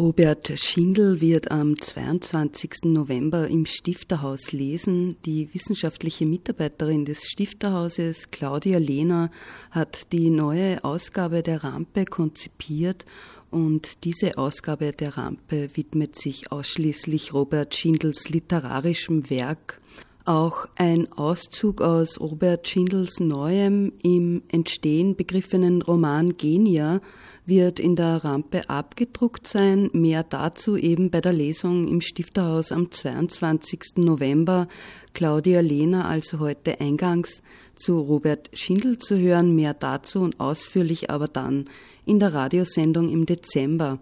Robert Schindel wird am 22. November im Stifterhaus lesen. Die wissenschaftliche Mitarbeiterin des Stifterhauses, Claudia Lehner, hat die neue Ausgabe der Rampe konzipiert und diese Ausgabe der Rampe widmet sich ausschließlich Robert Schindels literarischem Werk. Auch ein Auszug aus Robert Schindels neuem im Entstehen begriffenen Roman Genia wird in der Rampe abgedruckt sein. Mehr dazu eben bei der Lesung im Stifterhaus am 22. November. Claudia Lehner also heute eingangs zu Robert Schindel zu hören. Mehr dazu und ausführlich aber dann in der Radiosendung im Dezember.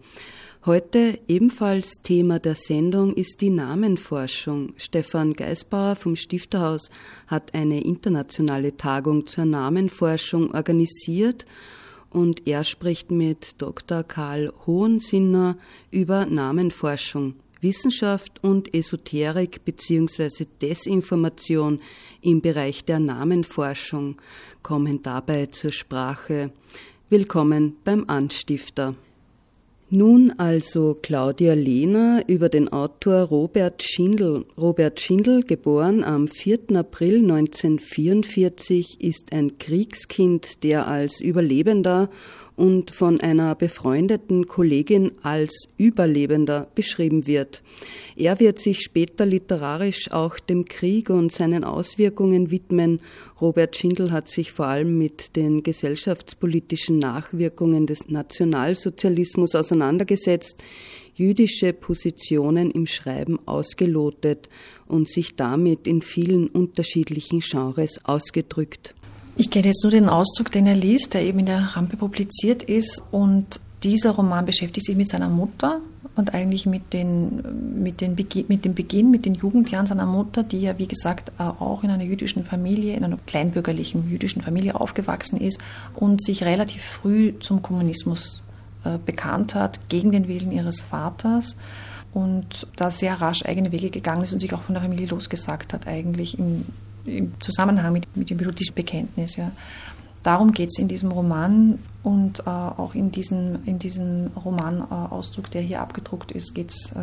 Heute ebenfalls Thema der Sendung ist die Namenforschung. Stefan Geisbauer vom Stifterhaus hat eine internationale Tagung zur Namenforschung organisiert und er spricht mit Dr. Karl Hohensinner über Namenforschung, Wissenschaft und Esoterik bzw. Desinformation im Bereich der Namenforschung kommen dabei zur Sprache. Willkommen beim Anstifter. Nun also Claudia Lehner über den Autor Robert Schindel. Robert Schindel, geboren am 4. April 1944, ist ein Kriegskind, der als Überlebender und von einer befreundeten Kollegin als Überlebender beschrieben wird. Er wird sich später literarisch auch dem Krieg und seinen Auswirkungen widmen. Robert Schindel hat sich vor allem mit den gesellschaftspolitischen Nachwirkungen des Nationalsozialismus auseinandergesetzt, jüdische Positionen im Schreiben ausgelotet und sich damit in vielen unterschiedlichen Genres ausgedrückt. Ich kenne jetzt nur den Auszug, den er liest, der eben in der Rampe publiziert ist. Und dieser Roman beschäftigt sich mit seiner Mutter und eigentlich mit, den, mit, den mit dem Beginn, mit den Jugendjahren seiner Mutter, die ja, wie gesagt, auch in einer jüdischen Familie, in einer kleinbürgerlichen jüdischen Familie aufgewachsen ist und sich relativ früh zum Kommunismus äh, bekannt hat, gegen den Willen ihres Vaters und da sehr rasch eigene Wege gegangen ist und sich auch von der Familie losgesagt hat, eigentlich im im Zusammenhang mit, mit dem jüdischen Bekenntnis. Ja. Darum geht es in diesem Roman und äh, auch in, diesen, in diesem Romanauszug, äh, der hier abgedruckt ist, geht es äh,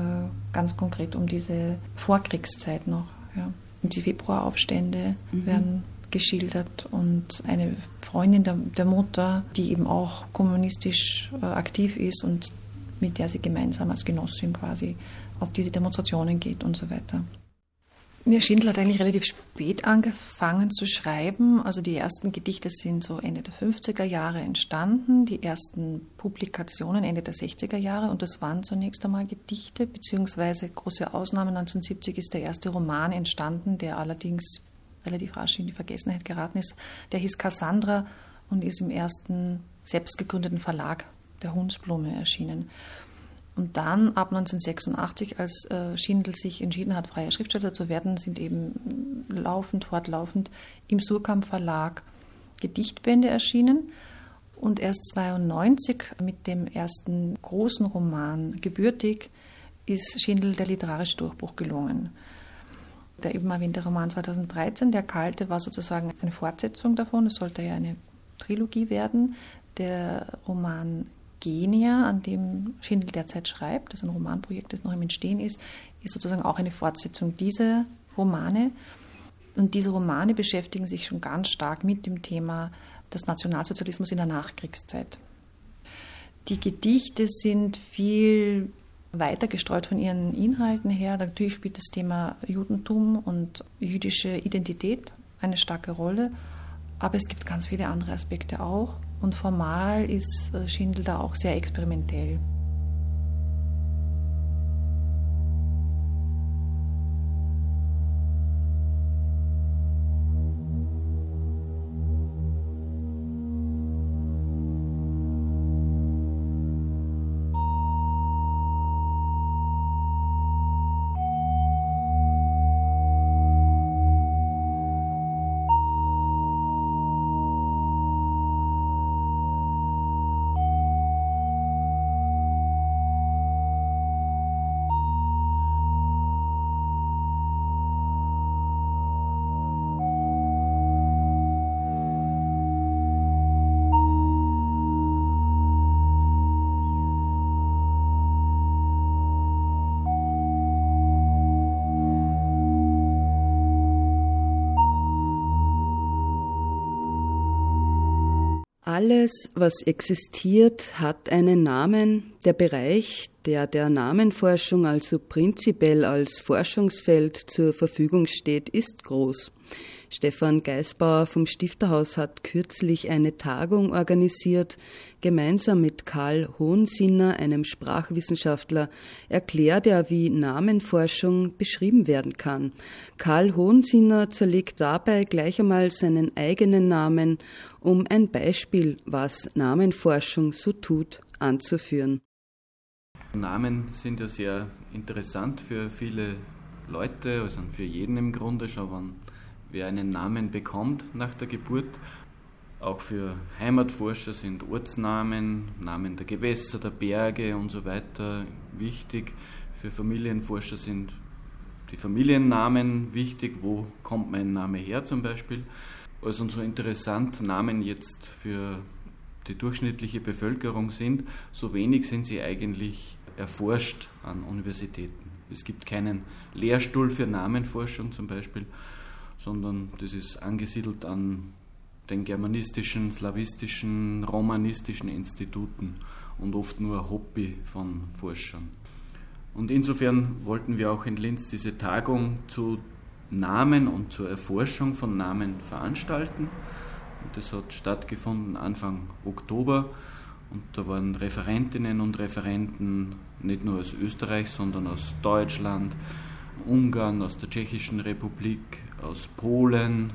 ganz konkret um diese Vorkriegszeit noch. Ja. Die Februaraufstände mhm. werden geschildert und eine Freundin der, der, Mutter, die eben auch kommunistisch äh, aktiv ist und mit der sie gemeinsam als Genossin quasi auf diese Demonstrationen geht und so weiter. Ja, Schindler hat eigentlich relativ spät angefangen zu schreiben. Also die ersten Gedichte sind so Ende der 50er Jahre entstanden, die ersten Publikationen Ende der 60er Jahre und das waren zunächst einmal Gedichte, beziehungsweise große Ausnahme 1970 ist der erste Roman entstanden, der allerdings relativ rasch in die Vergessenheit geraten ist. Der hieß Cassandra und ist im ersten selbstgegründeten Verlag der Hundsblume erschienen. Und dann ab 1986, als äh, Schindel sich entschieden hat, freier Schriftsteller zu werden, sind eben laufend, fortlaufend im Surkamp Verlag Gedichtbände erschienen. Und erst 92 mit dem ersten großen Roman Gebürtig ist Schindel der literarische Durchbruch gelungen. Der eben erwähnte Roman 2013, Der Kalte, war sozusagen eine Fortsetzung davon. Es sollte ja eine Trilogie werden. Der Roman Genia, an dem Schindel derzeit schreibt, das ein Romanprojekt, das noch im Entstehen ist, ist sozusagen auch eine Fortsetzung dieser Romane. Und diese Romane beschäftigen sich schon ganz stark mit dem Thema des Nationalsozialismus in der Nachkriegszeit. Die Gedichte sind viel weiter gestreut von ihren Inhalten her. Natürlich spielt das Thema Judentum und jüdische Identität eine starke Rolle, aber es gibt ganz viele andere Aspekte auch. Und formal ist äh, Schindel da auch sehr experimentell. Alles, was existiert, hat einen Namen. Der Bereich, der der Namenforschung also prinzipiell als Forschungsfeld zur Verfügung steht, ist groß. Stefan Geisbauer vom Stifterhaus hat kürzlich eine Tagung organisiert. Gemeinsam mit Karl Hohensinner, einem Sprachwissenschaftler, erklärt er, wie Namenforschung beschrieben werden kann. Karl Hohensinner zerlegt dabei gleich einmal seinen eigenen Namen, um ein Beispiel, was Namenforschung so tut, anzuführen. Namen sind ja sehr interessant für viele Leute, also für jeden im Grunde schon, wenn wer einen Namen bekommt nach der Geburt. Auch für Heimatforscher sind Ortsnamen, Namen der Gewässer, der Berge und so weiter wichtig. Für Familienforscher sind die Familiennamen wichtig. Wo kommt mein Name her zum Beispiel? Also so interessant Namen jetzt für die durchschnittliche Bevölkerung sind, so wenig sind sie eigentlich erforscht an Universitäten. Es gibt keinen Lehrstuhl für Namenforschung zum Beispiel sondern das ist angesiedelt an den germanistischen, slawistischen, romanistischen Instituten und oft nur Hobby von Forschern. Und insofern wollten wir auch in Linz diese Tagung zu Namen und zur Erforschung von Namen veranstalten. Und das hat stattgefunden Anfang Oktober. Und da waren Referentinnen und Referenten nicht nur aus Österreich, sondern aus Deutschland, Ungarn, aus der Tschechischen Republik, aus Polen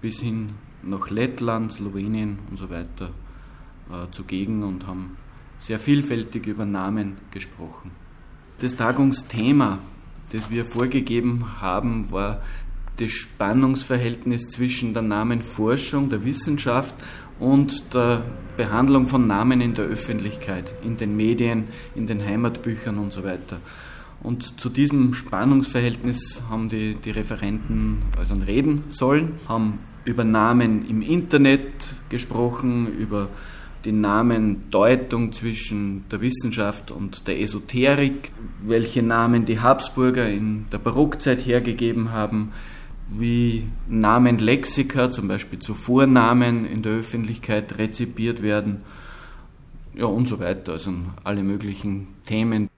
bis hin nach Lettland, Slowenien und so weiter äh, zugegen und haben sehr vielfältig über Namen gesprochen. Das Tagungsthema, das wir vorgegeben haben, war das Spannungsverhältnis zwischen der Namenforschung, der Wissenschaft und der Behandlung von Namen in der Öffentlichkeit, in den Medien, in den Heimatbüchern und so weiter. Und zu diesem Spannungsverhältnis haben die, die Referenten also reden sollen, haben über Namen im Internet gesprochen, über die Namendeutung zwischen der Wissenschaft und der Esoterik, welche Namen die Habsburger in der Barockzeit hergegeben haben, wie Namenlexika, zum Beispiel zu Vornamen in der Öffentlichkeit rezipiert werden, ja und so weiter, also alle möglichen Themen.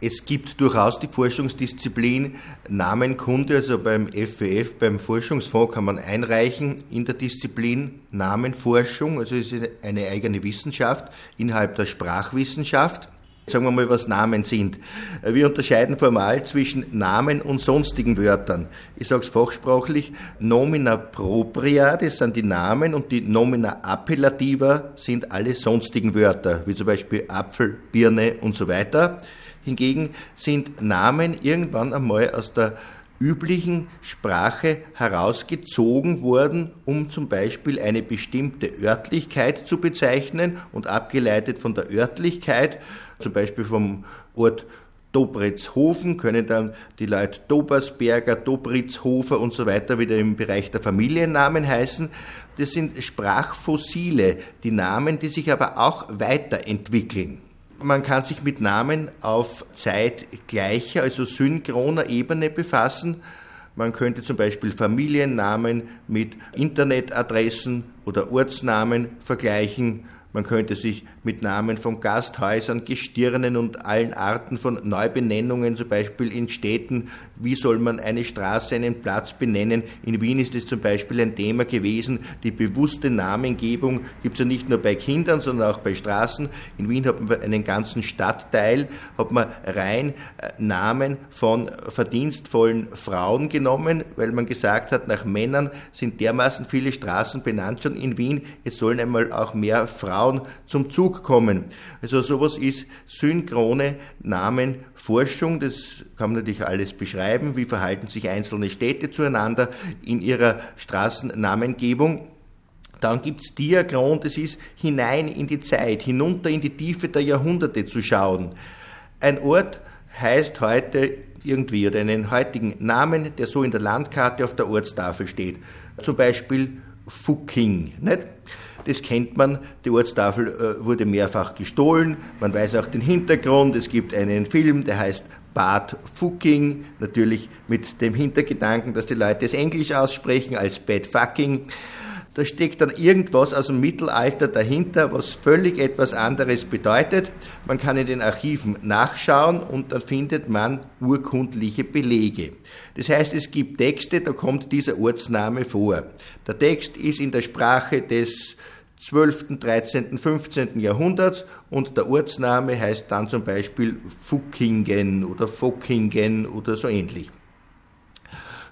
Es gibt durchaus die Forschungsdisziplin Namenkunde, also beim FWF, beim Forschungsfonds kann man einreichen in der Disziplin Namenforschung, also es ist eine eigene Wissenschaft innerhalb der Sprachwissenschaft. Sagen wir mal, was Namen sind. Wir unterscheiden formal zwischen Namen und sonstigen Wörtern. Ich sage es fachsprachlich, Nomina propria, das sind die Namen und die Nomina appellativa sind alle sonstigen Wörter, wie zum Beispiel Apfel, Birne und so weiter. Hingegen sind Namen irgendwann einmal aus der üblichen Sprache herausgezogen worden, um zum Beispiel eine bestimmte Örtlichkeit zu bezeichnen und abgeleitet von der Örtlichkeit, zum Beispiel vom Ort Dobritzhofen, können dann die Leute Dobersberger, Dobritzhofer und so weiter wieder im Bereich der Familiennamen heißen. Das sind Sprachfossile, die Namen, die sich aber auch weiterentwickeln. Man kann sich mit Namen auf zeitgleicher, also synchroner Ebene befassen. Man könnte zum Beispiel Familiennamen mit Internetadressen oder Ortsnamen vergleichen man könnte sich mit Namen von Gasthäusern, Gestirnen und allen Arten von Neubenennungen, zum Beispiel in Städten, wie soll man eine Straße, einen Platz benennen. In Wien ist es zum Beispiel ein Thema gewesen. Die bewusste Namengebung gibt es ja nicht nur bei Kindern, sondern auch bei Straßen. In Wien hat man einen ganzen Stadtteil, hat man rein äh, Namen von verdienstvollen Frauen genommen, weil man gesagt hat, nach Männern sind dermaßen viele Straßen benannt schon in Wien. Es sollen einmal auch mehr Frauen Frauen zum Zug kommen. Also sowas ist synchrone Namenforschung. Das kann man natürlich alles beschreiben. Wie verhalten sich einzelne Städte zueinander in ihrer Straßennamengebung? Dann gibt's Diagron, das ist hinein in die Zeit, hinunter in die Tiefe der Jahrhunderte zu schauen. Ein Ort heißt heute irgendwie oder einen heutigen Namen, der so in der Landkarte auf der Ortstafel steht. Zum Beispiel Fucking. Nicht? Das kennt man. Die Ortstafel äh, wurde mehrfach gestohlen. Man weiß auch den Hintergrund. Es gibt einen Film, der heißt Bad Fucking, natürlich mit dem Hintergedanken, dass die Leute es Englisch aussprechen als Bad Fucking. Da steckt dann irgendwas aus dem Mittelalter dahinter, was völlig etwas anderes bedeutet. Man kann in den Archiven nachschauen und dann findet man urkundliche Belege. Das heißt, es gibt Texte, da kommt dieser Ortsname vor. Der Text ist in der Sprache des 12., 13., 15. Jahrhunderts und der Ortsname heißt dann zum Beispiel Fuckingen oder Fockingen oder so ähnlich.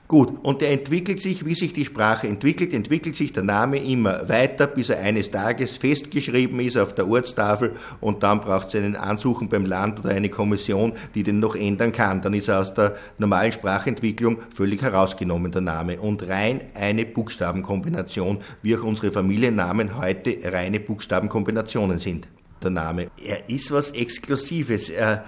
Gut, und der entwickelt sich, wie sich die Sprache entwickelt, entwickelt sich der Name immer weiter, bis er eines Tages festgeschrieben ist auf der Ortstafel und dann braucht es einen Ansuchen beim Land oder eine Kommission, die den noch ändern kann. Dann ist er aus der normalen Sprachentwicklung völlig herausgenommen, der Name. Und rein eine Buchstabenkombination, wie auch unsere Familiennamen heute reine Buchstabenkombinationen sind. Der Name. Er ist was Exklusives. Er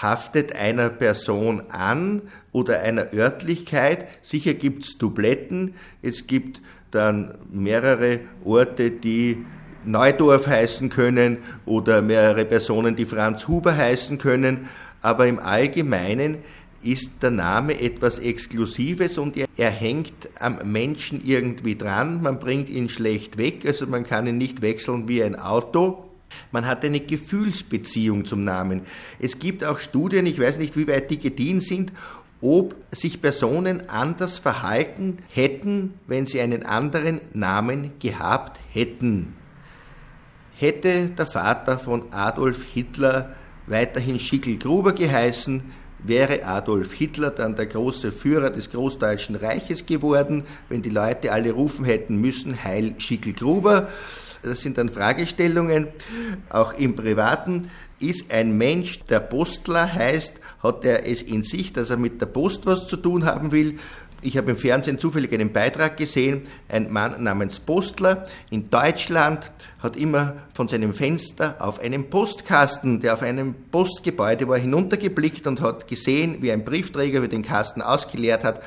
haftet einer Person an oder einer Örtlichkeit. Sicher gibt es Dubletten. Es gibt dann mehrere Orte, die Neudorf heißen können oder mehrere Personen, die Franz Huber heißen können. Aber im Allgemeinen ist der Name etwas Exklusives und er, er, hängt am Menschen irgendwie dran. Man bringt ihn schlecht weg, also man kann ihn nicht wechseln wie ein Auto. Man hat eine Gefühlsbeziehung zum Namen. Es gibt auch Studien, ich weiß nicht, wie weit die gediehen sind, ob sich Personen anders verhalten hätten, wenn sie einen anderen Namen gehabt hätten. Hätte der Vater von Adolf Hitler weiterhin Schickel-Gruber geheißen, wäre Adolf Hitler dann der große Führer des Großdeutschen Reiches geworden, wenn die Leute alle rufen hätten müssen, Heil Schickel-Gruber. Das sind dann Fragestellungen. Auch im Privaten ist ein Mensch, der Postler heißt, hat er es in sich, dass er mit der Post was zu tun haben will. Ich habe im Fernsehen zufällig einen Beitrag gesehen, ein Mann namens Postler in Deutschland hat immer von seinem Fenster auf einem Postkasten, der auf einem Postgebäude war, hinuntergeblickt und hat gesehen, wie ein Briefträger, wie den Kasten ausgeleert hat,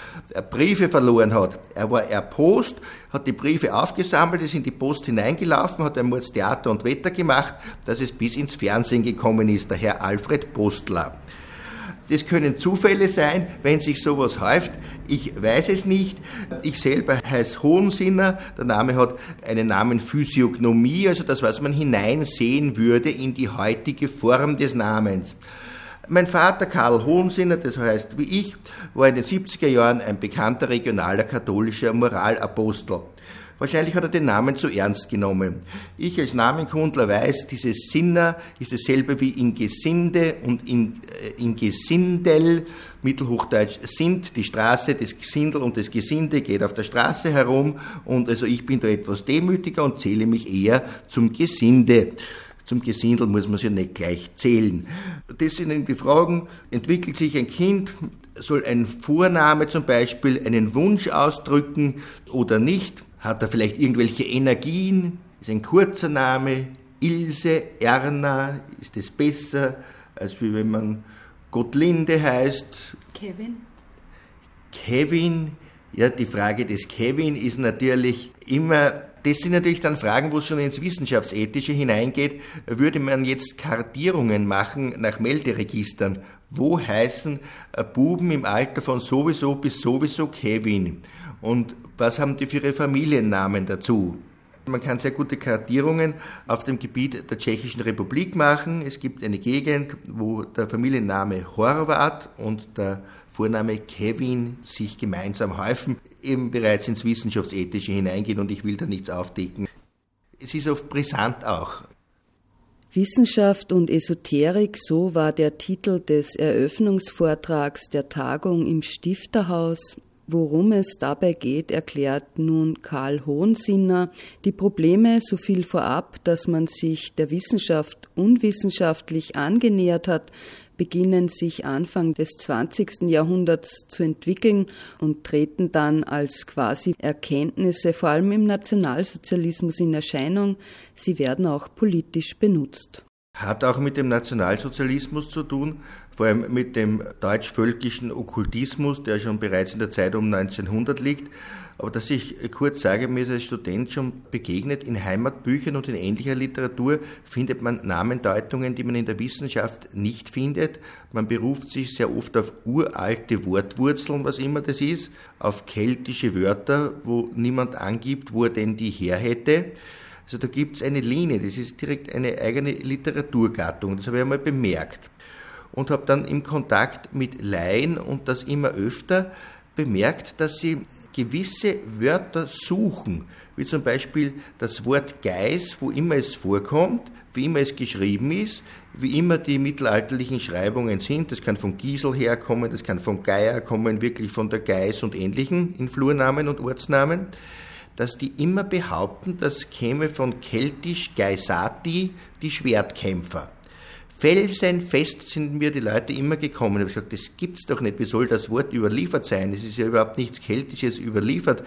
Briefe verloren hat. Er war erpost, hat die Briefe aufgesammelt, ist in die Post hineingelaufen, hat ein Mordstheater und Wetter gemacht, dass es bis ins Fernsehen gekommen ist, der Herr Alfred Postler. Das können Zufälle sein, wenn sich sowas häuft. Ich weiß es nicht. Ich selber heiße Hohensinner. Der Name hat einen Namen Physiognomie, also das, was man hineinsehen würde in die heutige Form des Namens. Mein Vater Karl Hohensinner, das heißt wie ich, war in den 70er Jahren ein bekannter regionaler katholischer Moralapostel. Wahrscheinlich hat er den Namen zu ernst genommen. Ich als Namenkundler weiß, dieses Sinner ist dasselbe wie in Gesinde und in, äh, in Gesindel, Mittelhochdeutsch sind, die Straße, das Gesindel und das Gesinde geht auf der Straße herum und also ich bin da etwas demütiger und zähle mich eher zum Gesinde. Zum Gesindel muss man sich ja nicht gleich zählen. Das sind die Fragen, entwickelt sich ein Kind, soll ein Vorname zum Beispiel einen Wunsch ausdrücken oder nicht? Hat er vielleicht irgendwelche Energien? Ist ein kurzer Name. Ilse, Erna, ist es besser, als wenn man Gottlinde heißt? Kevin. Kevin, ja, die Frage des Kevin ist natürlich immer das sind natürlich dann Fragen, wo es schon ins Wissenschaftsethische hineingeht. Würde man jetzt Kartierungen machen nach Melderegistern? Wo heißen äh, Buben im Alter von sowieso bis sowieso Kevin? Und was haben die für ihre Familiennamen dazu? Man kann sehr gute Kartierungen auf dem Gebiet der Tschechischen Republik machen. Es gibt eine Gegend, wo der Familienname Horvath und der Vorname Kevin sich gemeinsam häufen, eben bereits ins Wissenschaftsethische hineingehen und ich will da nichts aufdecken. Es ist oft brisant auch. Wissenschaft und Esoterik, so war der Titel des Eröffnungsvortrags der Tagung im Stifterhaus Worum es dabei geht, erklärt nun Karl Hohensinner. Die Probleme, so viel vorab, dass man sich der Wissenschaft unwissenschaftlich angenähert hat, beginnen sich Anfang des 20. Jahrhunderts zu entwickeln und treten dann als quasi Erkenntnisse vor allem im Nationalsozialismus in Erscheinung. Sie werden auch politisch benutzt. Hat auch mit dem Nationalsozialismus zu tun, vor allem mit dem deutsch-völkischen Okkultismus, der schon bereits in der Zeit um 1900 liegt. Aber dass ich kurz sage, mir ist als Student schon begegnet, in Heimatbüchern und in ähnlicher Literatur findet man Namendeutungen, die man in der Wissenschaft nicht findet. Man beruft sich sehr oft auf uralte Wortwurzeln, was immer das ist, auf keltische Wörter, wo niemand angibt, wo er denn die her hätte. Also da gibt es eine Linie, das ist direkt eine eigene Literaturgattung, das habe ich einmal bemerkt. Und habe dann im Kontakt mit Laien und das immer öfter bemerkt, dass sie gewisse Wörter suchen, wie zum Beispiel das Wort Geis, wo immer es vorkommt, wie immer es geschrieben ist, wie immer die mittelalterlichen Schreibungen sind. Das kann von Giesel herkommen, das kann von Geier kommen, wirklich von der Geis und ähnlichen in Flurnamen und Ortsnamen dass die immer behaupten, das käme von keltisch Geisati, die Schwertkämpfer. Felsenfest sind mir die Leute immer gekommen. Ich habe gesagt, das gibt's doch nicht. Wie soll das Wort überliefert sein? Es ist ja überhaupt nichts Keltisches überliefert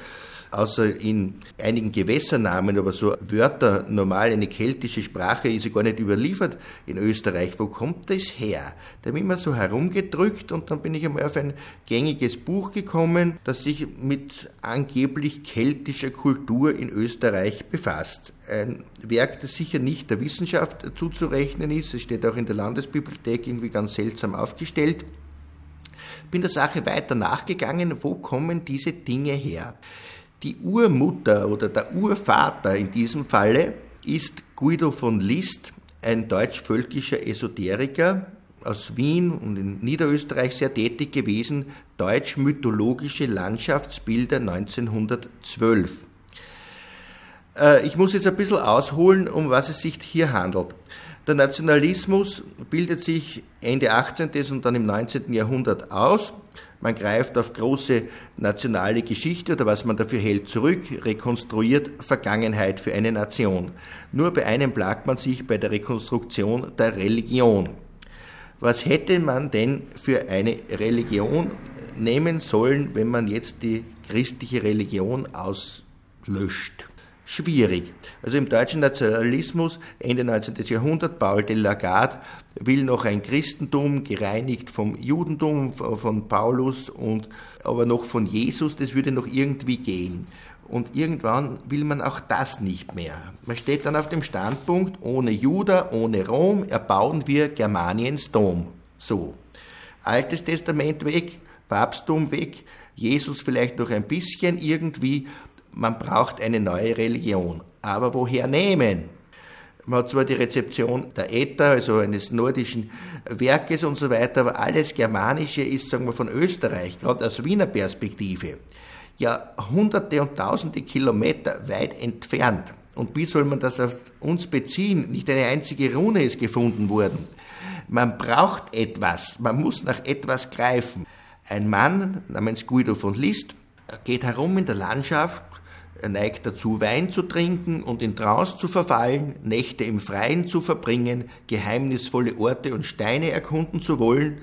außer in einigen Gewässernamen, aber so Wörter, normal eine keltische Sprache ist ja gar nicht überliefert in Österreich. Wo kommt das her? Da habe ich immer so herumgedrückt und dann bin ich einmal auf ein gängiges Buch gekommen, das sich mit angeblich keltischer Kultur in Österreich befasst. Ein Werk, das sicher nicht der Wissenschaft zuzurechnen ist. Es steht auch in der Landesbibliothek irgendwie ganz seltsam aufgestellt bin der Sache weiter nachgegangen, wo kommen diese Dinge her? Die Urmutter oder der Urvater in diesem Falle ist Guido von List, ein deutsch-völkischer Esoteriker aus Wien und in Niederösterreich sehr tätig gewesen, Deutsch-mythologische Landschaftsbilder 1912. Äh, ich muss jetzt ein bisschen ausholen, um was es sich hier handelt. Der Nationalismus bildet sich Ende 18. und dann im 19. Jahrhundert aus man greift auf große nationale Geschichte oder was man dafür hält zurück, rekonstruiert Vergangenheit für eine Nation. Nur bei einem plagt man sich bei der Rekonstruktion der Religion. Was hätte man denn für eine Religion nehmen sollen, wenn man jetzt die christliche Religion auslöscht? Schwierig. Also im deutschen Nationalismus Ende 19. Jahrhundert, Paul de Lagarde will noch ein Christentum gereinigt vom Judentum, von Paulus und aber noch von Jesus, das würde noch irgendwie gehen. Und irgendwann will man auch das nicht mehr. Man steht dann auf dem Standpunkt, ohne Juda, ohne Rom erbauen wir Germaniens Dom. So. Altes Testament weg, Papsttum weg, Jesus vielleicht noch ein bisschen irgendwie man braucht eine neue Religion. Aber woher nehmen? Man hat zwar die Rezeption der Äther, also eines nordischen Werkes und so weiter, aber alles Germanische ist, sagen wir, von Österreich, gerade aus Wiener Perspektive, ja hunderte und tausende Kilometer weit entfernt. Und wie soll man das auf uns beziehen? Nicht eine einzige Rune ist gefunden worden. Man braucht etwas, man muss nach etwas greifen. Ein Mann namens Guido von List geht herum in der Landschaft er neigt dazu, Wein zu trinken und in Trance zu verfallen, Nächte im Freien zu verbringen, geheimnisvolle Orte und Steine erkunden zu wollen.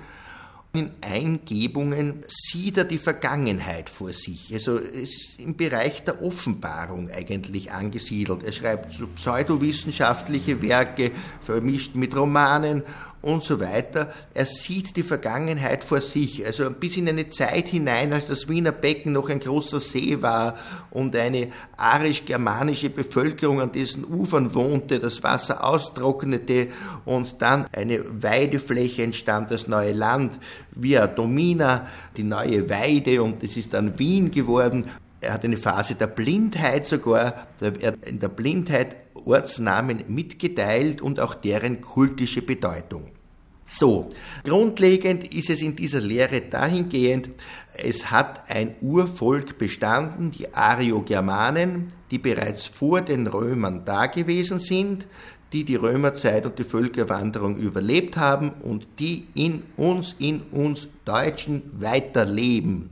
In Eingebungen sieht er die Vergangenheit vor sich. Also es ist im Bereich der Offenbarung eigentlich angesiedelt. Er schreibt so pseudowissenschaftliche Werke, vermischt mit Romanen und so weiter. Er sieht die Vergangenheit vor sich, also bis in eine Zeit hinein, als das Wiener Becken noch ein großer See war und eine arisch-germanische Bevölkerung an dessen Ufern wohnte, das Wasser austrocknete und dann eine Weidefläche entstand, das neue Land, Via Domina, die neue Weide und es ist dann Wien geworden. Er hat eine Phase der Blindheit sogar, in der Blindheit Ortsnamen mitgeteilt und auch deren kultische Bedeutung. So, grundlegend ist es in dieser Lehre dahingehend, es hat ein Urvolk bestanden, die Ariogermanen, die bereits vor den Römern da gewesen sind, die die Römerzeit und die Völkerwanderung überlebt haben und die in uns, in uns Deutschen weiterleben.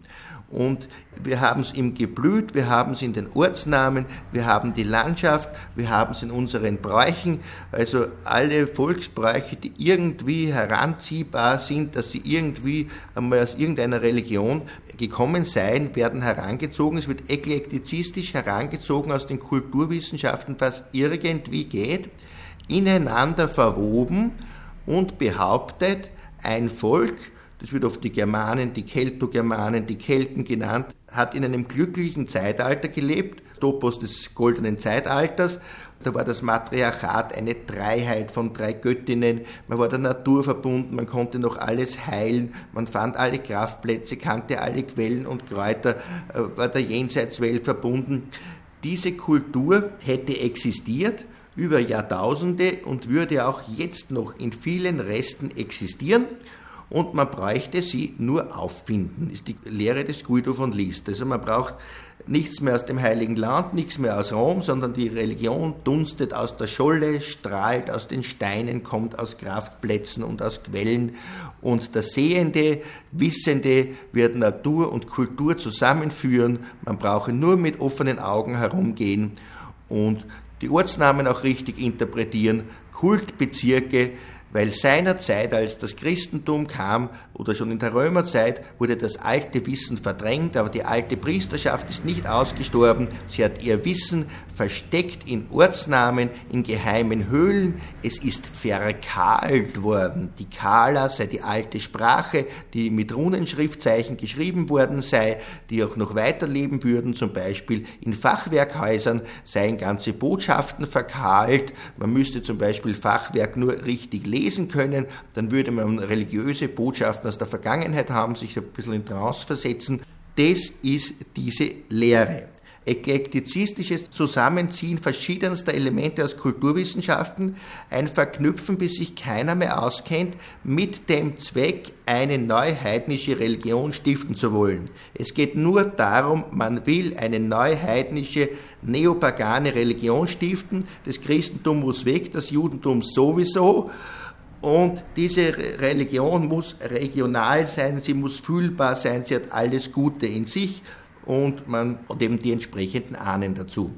Und wir haben es im Geblüt, wir haben es in den Ortsnamen, wir haben die Landschaft, wir haben es in unseren Bräuchen. Also alle Volksbräuche, die irgendwie heranziehbar sind, dass sie irgendwie einmal aus irgendeiner Religion gekommen seien, werden herangezogen. Es wird eklektizistisch herangezogen aus den Kulturwissenschaften, was irgendwie geht. ineinander verwoben und behauptet, ein Volk, das wird oft die Germanen, die Keltogermanen, die Kelten genannt, hat in einem glücklichen Zeitalter gelebt, Topos des goldenen Zeitalters. Da war das Matriarchat eine Dreiheit von drei Göttinnen, man war der Natur verbunden, man konnte noch alles heilen, man fand alle Kraftplätze, kannte alle Quellen und Kräuter, äh, war der Jenseitswelt verbunden. Diese Kultur hätte existiert über Jahrtausende und würde auch jetzt noch in vielen Resten existieren und man bräuchte sie nur auffinden, ist die Lehre des Guido von List. Also man braucht nichts mehr aus dem Heiligen Land, nichts mehr aus Rom, sondern die Religion dunstet aus der Scholle, strahlt aus den Steinen, kommt aus Kraftplätzen und aus Quellen und der Sehende, Wissende wird Natur und Kultur zusammenführen. Man brauche nur mit offenen Augen herumgehen und die Ortsnamen auch richtig interpretieren, Kultbezirke, weil seinerzeit, als das Christentum kam oder schon in der Römerzeit, wurde das alte Wissen verdrängt, aber die alte Priesterschaft ist nicht ausgestorben. Sie hat ihr Wissen versteckt in Ortsnamen, in geheimen Höhlen. Es ist verkahlt worden. Die Kala sei die alte Sprache, die mit Runenschriftzeichen geschrieben worden sei, die auch noch weiterleben würden. Zum Beispiel in Fachwerkhäusern seien ganze Botschaften verkahlt. Man müsste zum Beispiel Fachwerk nur richtig lesen lesen können, dann würde man religiöse Botschaften aus der Vergangenheit haben, sich ein bisschen in Trance versetzen. Das ist diese Lehre. Eklektizistisches Zusammenziehen verschiedenster Elemente aus Kulturwissenschaften, ein Verknüpfen, bis sich keiner mehr auskennt, mit dem Zweck, eine neuheidnische Religion stiften zu wollen. Es geht nur darum, man will eine neuheidnische, neopagane Religion stiften. Das Christentum muss weg, das Judentum sowieso. Und diese Religion muss regional sein, sie muss fühlbar sein, sie hat alles Gute in sich und man und eben die entsprechenden Ahnen dazu.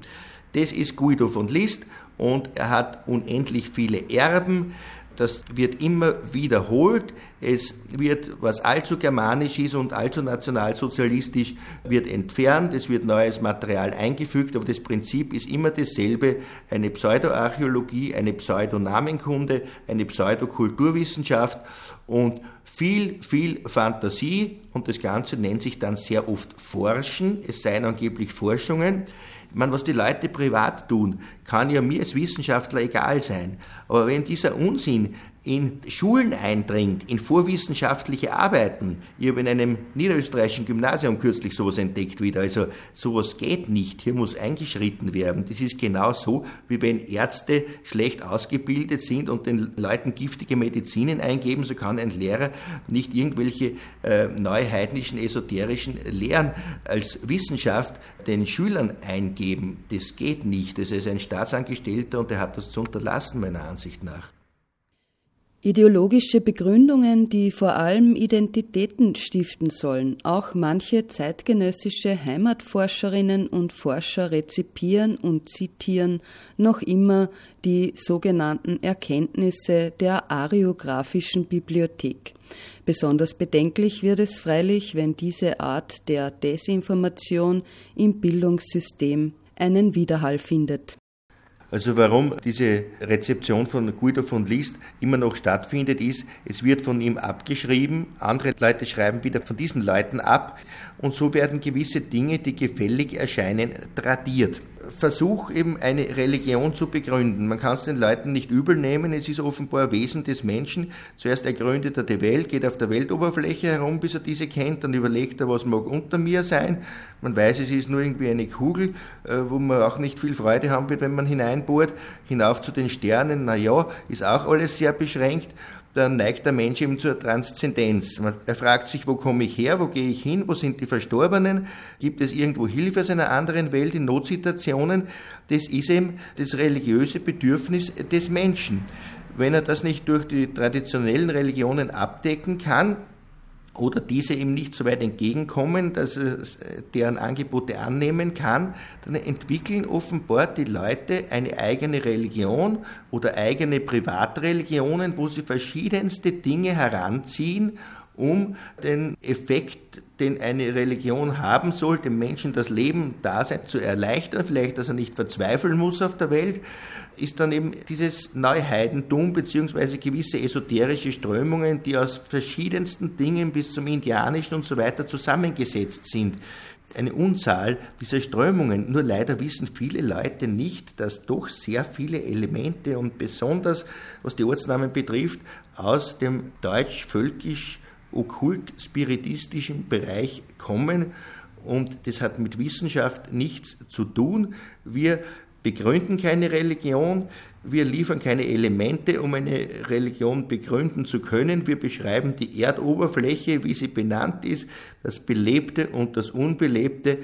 Das ist Guido von List und er hat unendlich viele Erben. Das wird immer wiederholt. Es wird, was allzu germanisch ist und allzu nationalsozialistisch, wird entfernt. Es wird neues Material eingefügt, aber das Prinzip ist immer dasselbe. Eine Pseudoarchäologie, eine Pseudonamenkunde, eine Pseudokulturwissenschaft und viel, viel Fantasie und das Ganze nennt sich dann sehr oft Forschen. Es seien angeblich Forschungen. Meine, was die Leute privat tun, kann ja mir als Wissenschaftler egal sein. Aber wenn dieser Unsinn in Schulen eindringt, in vorwissenschaftliche Arbeiten. Ich habe in einem niederösterreichischen Gymnasium kürzlich sowas entdeckt wieder. Also sowas geht nicht. Hier muss eingeschritten werden. Das ist genau so, wie wenn Ärzte schlecht ausgebildet sind und den Leuten giftige Medizinen eingeben, so kann ein Lehrer nicht irgendwelche äh, neuheidnischen, esoterischen Lehren als Wissenschaft den Schülern eingeben. Das geht nicht. Das ist ein Staatsangestellter und er hat das zu unterlassen, meiner Ansicht nach. Ideologische Begründungen, die vor allem Identitäten stiften sollen. Auch manche zeitgenössische Heimatforscherinnen und Forscher rezipieren und zitieren noch immer die sogenannten Erkenntnisse der ariographischen Bibliothek. Besonders bedenklich wird es freilich, wenn diese Art der Desinformation im Bildungssystem einen Widerhall findet. Also warum diese Rezeption von Guido von List immer noch stattfindet, ist, es wird von ihm abgeschrieben, andere Leute schreiben wieder von diesen Leuten ab und so werden gewisse Dinge, die gefällig erscheinen, tradiert. Versuch eben eine Religion zu begründen. Man kann es den Leuten nicht übel nehmen, es ist offenbar Wesen des Menschen. Zuerst ergründet er die Welt, geht auf der Weltoberfläche herum, bis er diese kennt, dann überlegt er, was mag unter mir sein. Man weiß, es ist nur irgendwie eine Kugel, äh, wo man auch nicht viel Freude haben wird, wenn man hineinbohrt. Hinauf zu den Sternen, na ja, ist auch alles sehr beschränkt dann neigt der Mensch eben zur Transzendenz. Er fragt sich, wo komme ich her, wo gehe ich hin, wo sind die Verstorbenen, gibt es irgendwo Hilfe aus einer anderen Welt in Notsituationen? Das ist eben das religiöse Bedürfnis des Menschen. Wenn er das nicht durch die traditionellen Religionen abdecken kann, oder diese ihm nicht so weit entgegenkommen, dass er deren Angebote annehmen kann, dann entwickeln offenbar die Leute eine eigene Religion oder eigene Privatreligionen, wo sie verschiedenste Dinge heranziehen um den Effekt, den eine Religion haben soll, dem Menschen das Leben, Dasein zu erleichtern, vielleicht, dass er nicht verzweifeln muss auf der Welt, ist dann eben dieses Neuheidentum beziehungsweise gewisse esoterische Strömungen, die aus verschiedensten Dingen bis zum Indianischen und so weiter zusammengesetzt sind. Eine Unzahl dieser Strömungen. Nur leider wissen viele Leute nicht, dass doch sehr viele Elemente und besonders, was die Ortsnamen betrifft, aus dem deutsch-völkisch okkult-spiritistischen Bereich kommen und das hat mit Wissenschaft nichts zu tun. Wir begründen keine Religion, wir liefern keine Elemente, um eine Religion begründen zu können. Wir beschreiben die Erdoberfläche, wie sie benannt ist, das Belebte und das Unbelebte.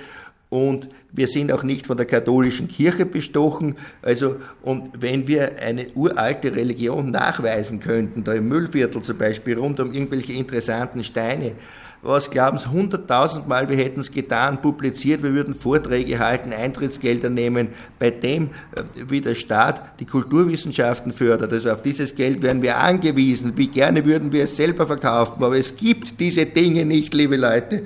Und wir sind auch nicht von der katholischen Kirche bestochen. Also, und wenn wir eine uralte Religion nachweisen könnten, da im Müllviertel zum Beispiel, rund um irgendwelche interessanten Steine, was glauben Sie, hunderttausendmal, wir hätten es getan, publiziert, wir würden Vorträge halten, Eintrittsgelder nehmen, bei dem, äh, wie der Staat die Kulturwissenschaften fördert. Also auf dieses Geld wären wir angewiesen. Wie gerne würden wir es selber verkaufen, aber es gibt diese Dinge nicht, liebe Leute.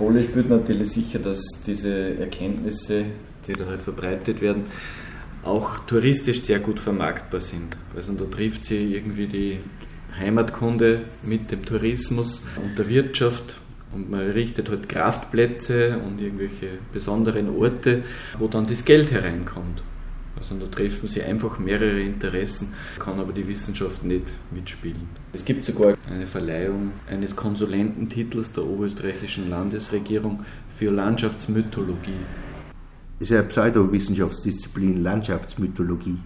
Rolle spielt natürlich sicher, dass diese Erkenntnisse, die da halt verbreitet werden, auch touristisch sehr gut vermarktbar sind. Also da trifft sie irgendwie die Heimatkunde mit dem Tourismus und der Wirtschaft. Und man richtet halt Kraftplätze und irgendwelche besonderen Orte, wo dann das Geld hereinkommt. Also da treffen sie einfach mehrere Interessen, kann aber die Wissenschaft nicht mitspielen. Es gibt sogar eine Verleihung eines Konsulententitels der oberösterreichischen Landesregierung für Landschaftsmythologie. Das ist eine Pseudowissenschaftsdisziplin, Landschaftsmythologie.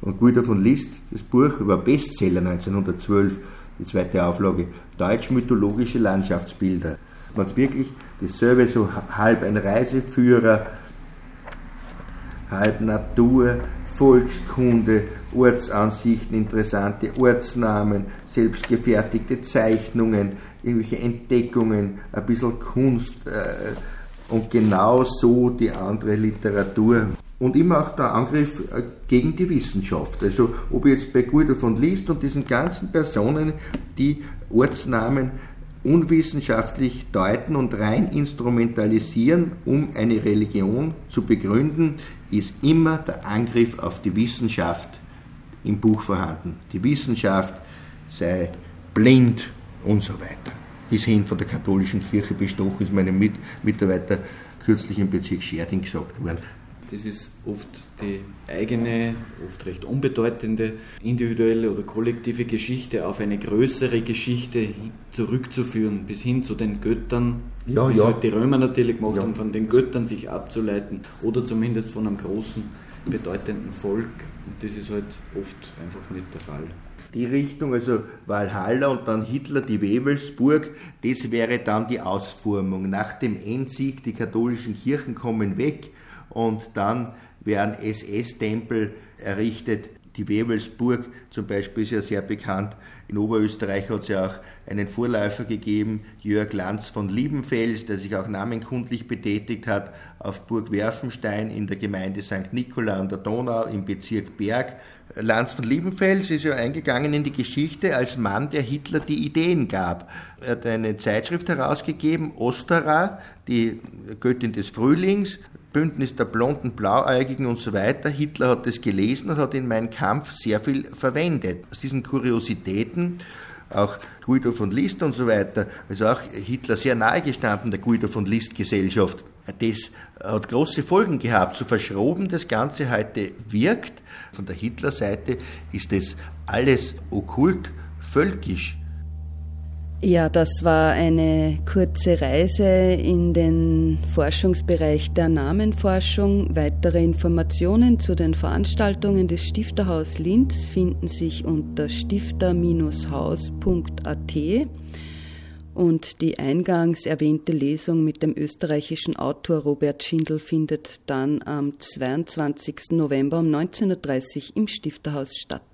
Und Guido von List, das Buch über Bestseller 1912, die zweite Auflage, Deutsch-mythologische Landschaftsbilder. Man hat wirklich dasselbe, so halb ein Reiseführer, halb Natur, Volkskunde, Ortsansichten, interessante Ortsnamen, selbstgefertigte Zeichnungen, irgendwelche Entdeckungen, ein bisschen Kunst äh, und genau so die andere Literatur und immer auch der Angriff äh, gegen die Wissenschaft. Also ob jetzt bei Guido von List und diesen ganzen Personen, die Ortsnamen unwissenschaftlich deuten und rein instrumentalisieren, um eine Religion zu begründen, ist immer der Angriff auf die Wissenschaft im Buch vorhanden. Die Wissenschaft sei blind und so weiter. Bis hin von der katholischen Kirche bestochen ist meinem Mitarbeiter kürzlich im Bezirk Scherding gesagt worden. Das ist oft die eigene, oft recht unbedeutende individuelle oder kollektive Geschichte auf eine größere Geschichte zurückzuführen, bis hin zu den Göttern, ja, wie ja. halt die Römer natürlich gemacht ja. haben, von den Göttern sich abzuleiten oder zumindest von einem großen, bedeutenden Volk. Und das ist halt oft einfach nicht der Fall die Richtung, also Valhalla und dann Hitler, die Wewelsburg, das wäre dann die Ausformung. Nach dem Endsieg, die katholischen Kirchen kommen weg und dann werden SS-Tempel errichtet. Die Wewelsburg zum Beispiel ist ja sehr bekannt. In Oberösterreich hat es ja auch einen Vorläufer gegeben, Jörg Lanz von Liebenfels, der sich auch namenkundlich betätigt hat auf Burg Werfenstein in der Gemeinde St. Nikola an der Donau im Bezirk Berg. Lanz von Liebenfels ist ja eingegangen in die Geschichte als Mann, der Hitler die Ideen gab. Er hat eine Zeitschrift herausgegeben, Ostera, die Göttin des Frühlings, Bündnis der Blonden, Blauäugigen und so weiter. Hitler hat das gelesen und hat in meinem Kampf sehr viel verwendet. Aus diesen Kuriositäten, auch Guido von List und so weiter, also auch Hitler sehr nahe gestanden, der Guido von List Gesellschaft. Das hat große Folgen gehabt. So verschroben das Ganze heute wirkt, von der Hitler-Seite ist das alles okkult, völkisch. Ja, das war eine kurze Reise in den Forschungsbereich der Namenforschung. Weitere Informationen zu den Veranstaltungen des Stifterhaus Linz finden sich unter stifter-haus.at und die eingangs erwähnte Lesung mit dem österreichischen Autor Robert Schindel findet dann am 22. November um 19.30 Uhr im Stifterhaus statt.